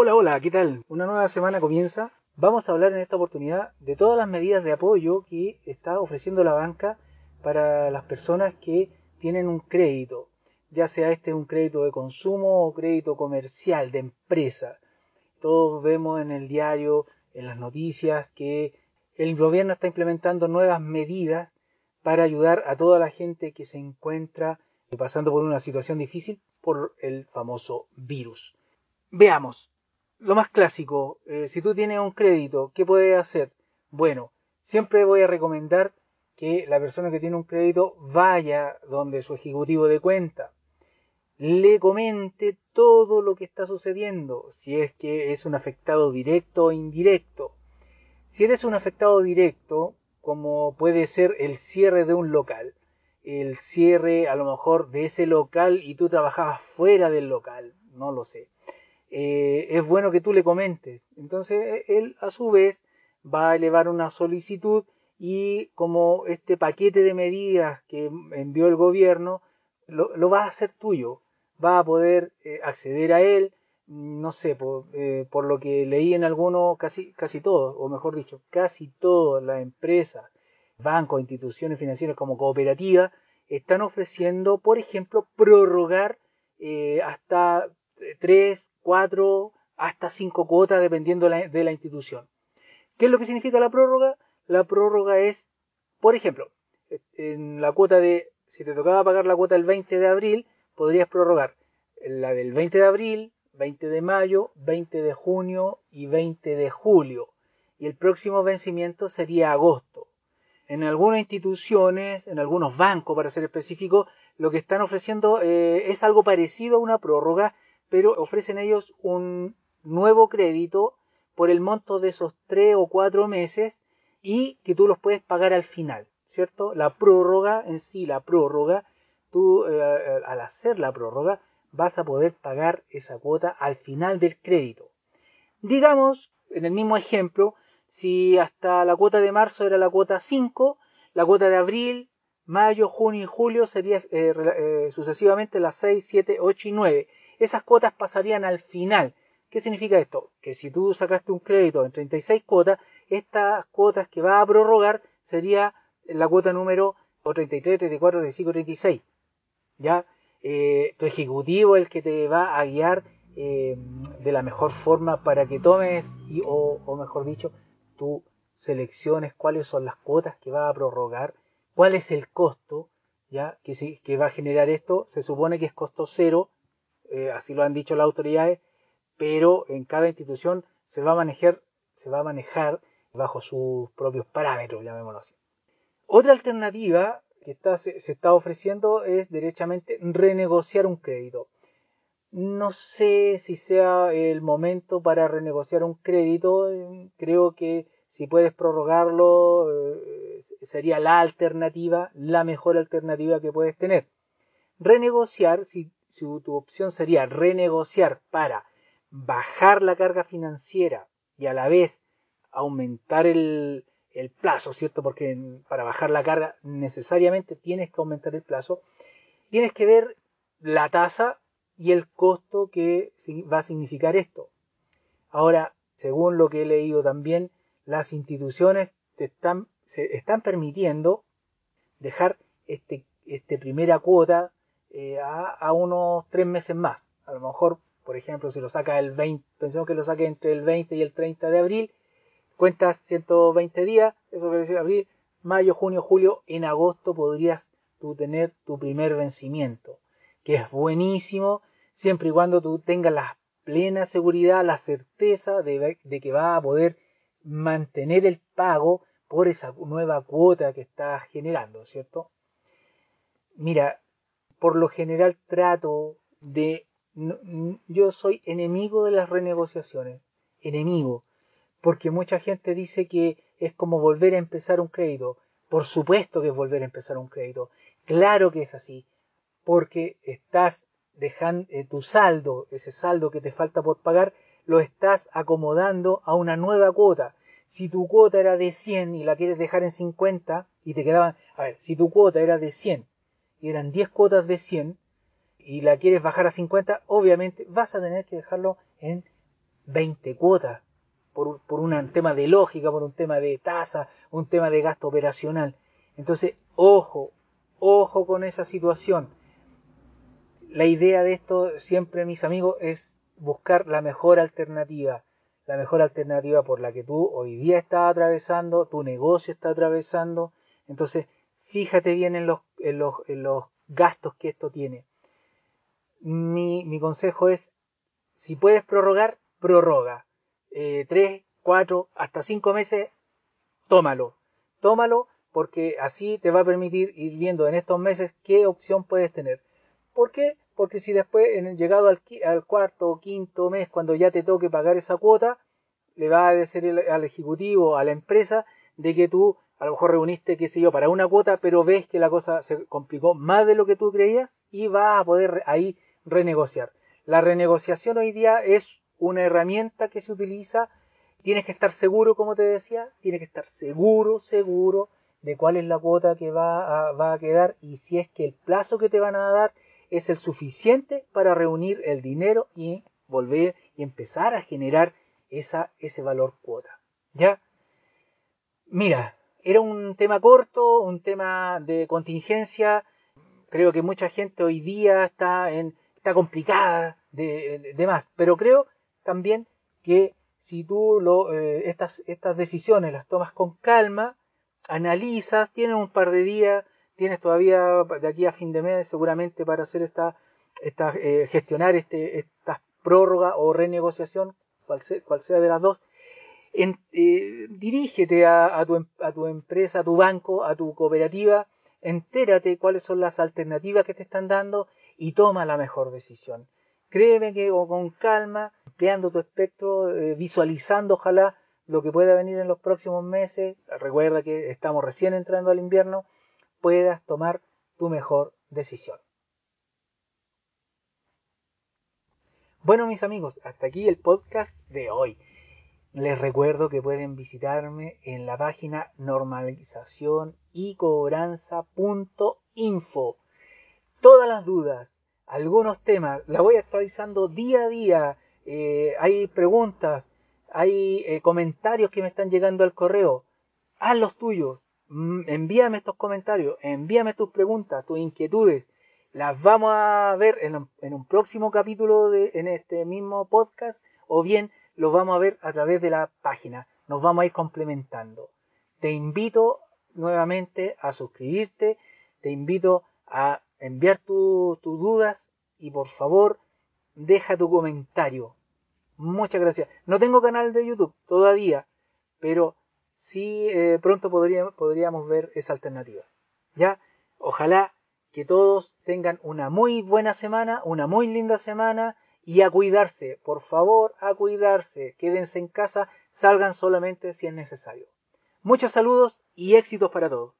Hola, hola, ¿qué tal? Una nueva semana comienza. Vamos a hablar en esta oportunidad de todas las medidas de apoyo que está ofreciendo la banca para las personas que tienen un crédito, ya sea este un crédito de consumo o crédito comercial, de empresa. Todos vemos en el diario, en las noticias, que el gobierno está implementando nuevas medidas para ayudar a toda la gente que se encuentra pasando por una situación difícil por el famoso virus. Veamos, lo más clásico, eh, si tú tienes un crédito, ¿qué puedes hacer? Bueno, siempre voy a recomendar que la persona que tiene un crédito vaya donde su ejecutivo de cuenta, le comente todo lo que está sucediendo, si es que es un afectado directo o indirecto. Si eres un afectado directo, como puede ser el cierre de un local, el cierre a lo mejor de ese local y tú trabajabas fuera del local, no lo sé eh, es bueno que tú le comentes. Entonces él a su vez va a elevar una solicitud y como este paquete de medidas que envió el gobierno lo, va a hacer tuyo, va a poder eh, acceder a él, no sé, por, eh, por, lo que leí en algunos, casi, casi todos, o mejor dicho, casi todas las empresas, bancos, instituciones financieras como cooperativas, están ofreciendo, por ejemplo, prorrogar hasta tres, cuatro, hasta cinco cuotas dependiendo de la, institución. ¿Qué es lo que significa la prórroga? La prórroga es, por ejemplo, en la cuota de, si te tocaba pagar la cuota el 20 de abril, podrías prorrogar la del 20 de abril, 20 de mayo, 20 de junio y 20 de julio. Y el próximo vencimiento sería agosto. En algunas instituciones, en algunos bancos para ser específico, lo que están ofreciendo eh, es algo parecido a una prórroga pero ofrecen ellos un nuevo crédito por el monto de esos tres o cuatro meses y que tú los puedes pagar al final, ¿cierto? La prórroga en sí, la prórroga, tú eh, eh, al hacer la prórroga vas a poder pagar esa cuota al final del crédito. Digamos, en el mismo ejemplo, si hasta la cuota de marzo era la cuota 5, la cuota de abril, mayo, junio y julio sería eh, sucesivamente las 6, 7, 8 y 9 esas cuotas pasarían al final. ¿Qué significa esto? Que si tú sacaste un crédito en 36 cuotas, estas cuotas que va a prorrogar sería la cuota número 33, 34, 35, 36. ¿Ya? Eh, tu ejecutivo es el que te va a guiar eh, de la mejor forma para que tomes, y, o, o mejor dicho, tú selecciones cuáles son las cuotas que va a prorrogar, cuál es el costo, ya que, que va a generar esto. Se supone que es costo cero, eh, así lo han dicho las autoridades, pero en cada institución se va a manejar, bajo sus propios parámetros, llamémoslo así. Otra alternativa que se, está ofreciendo es derechamente renegociar un crédito. No sé si sea el momento para renegociar un crédito, creo que si puedes prorrogarlo eh, sería la alternativa, la mejor alternativa que puedes tener. Renegociar, si si tu opción sería renegociar para bajar la carga financiera y a la vez aumentar el, plazo, ¿cierto? Porque para bajar la carga necesariamente tienes que aumentar el plazo, tienes que ver la tasa y el costo que va a significar esto. Ahora, según lo que he leído también, las instituciones te están, se están permitiendo dejar este, este primera cuota eh, a, unos tres meses más. A lo mejor, por ejemplo, si lo saca el 20, pensemos que lo saque entre el 20 y el 30 de abril, cuentas 120 días, eso quiere decir abril, mayo, junio, julio, en agosto podrías tú tener tu primer vencimiento, que es buenísimo, siempre y cuando tú tengas la plena seguridad, la certeza de, de que va a poder mantener el pago por esa nueva cuota que estás generando, ¿cierto? Mira, por lo general trato de... yo soy enemigo de las renegociaciones, enemigo, porque mucha gente dice que es como volver a empezar un crédito. Por supuesto que es volver a empezar un crédito. Claro que es así, porque estás dejando eh, tu saldo, ese saldo que te falta por pagar, lo estás acomodando a una nueva cuota. Si tu cuota era de 100 y la quieres dejar en 50 y te quedaban, a ver, si tu cuota era de 100 y eran 10 cuotas de 100 y la quieres bajar a 50, obviamente vas a tener que dejarlo en 20 cuotas por, por un tema de lógica, por un tema de tasa, un tema de gasto operacional. Entonces, ojo, ojo con esa situación. La idea de esto siempre, mis amigos, es buscar la mejor alternativa, la mejor alternativa por la que tú hoy día estás atravesando, tu negocio está atravesando. Entonces, fíjate bien en los, en los, en los gastos que esto tiene. Mi, mi consejo es, si puedes prorrogar, prorroga. Eh, tres, cuatro, hasta cinco meses, tómalo. Tómalo porque así te va a permitir ir viendo en estos meses qué opción puedes tener. ¿Por qué? Porque si después, en, llegado al, al cuarto o quinto mes, cuando ya te toque pagar esa cuota, le va a decir al ejecutivo, a la empresa, de que tú a lo mejor reuniste, qué sé yo, para una cuota, pero ves que la cosa se complicó más de lo que tú creías y vas a poder ahí renegociar. La renegociación hoy día es una herramienta que se utiliza. Tienes que estar seguro, como te decía, tienes que estar seguro, seguro de cuál es la cuota que va a, va a quedar y si es que el plazo que te van a dar es el suficiente para reunir el dinero y volver y empezar a generar esa, ese valor cuota. ¿Ya? Mira, era un tema corto, un tema de contingencia. Creo que mucha gente hoy día está, en, está complicada de, de, más, pero creo también que si tú lo, eh, estas, estas decisiones las tomas con calma, analizas, tienes un par de días, tienes todavía de aquí a fin de mes seguramente para hacer esta, esta eh, gestionar este, esta prórroga o renegociación, cual sea, cual sea de las dos, eh, dirígete a, a, tu, em, a, tu, empresa, a tu banco, a tu cooperativa, entérate cuáles son las alternativas que te están dando y toma la mejor decisión. Créeme que o con calma, empleando tu espectro, eh, visualizando ojalá lo que pueda venir en los próximos meses, recuerda que estamos recién entrando al invierno, puedas tomar tu mejor decisión. Bueno mis amigos, hasta aquí el podcast de hoy. Les recuerdo que pueden visitarme en la página normalización y. Todas las dudas, algunos temas, la voy actualizando día a día. Eh, hay preguntas, hay eh, comentarios que me están llegando al correo. Haz los tuyos. Mm, envíame estos comentarios, envíame tus preguntas, tus inquietudes. Las vamos a ver en, en un próximo capítulo de, en este mismo podcast o bien lo vamos a ver a través de la página. Nos vamos a ir complementando. Te invito nuevamente a suscribirte, te invito a enviar tus dudas y por favor deja tu comentario. Muchas gracias. No tengo canal de YouTube todavía, pero sí eh, pronto podríamos ver esa alternativa. ¿Ya? Ojalá que todos tengan una muy buena semana, una muy linda semana y a cuidarse, por favor, a cuidarse, quédense en casa, salgan solamente si es necesario. Muchos saludos y éxitos para todos.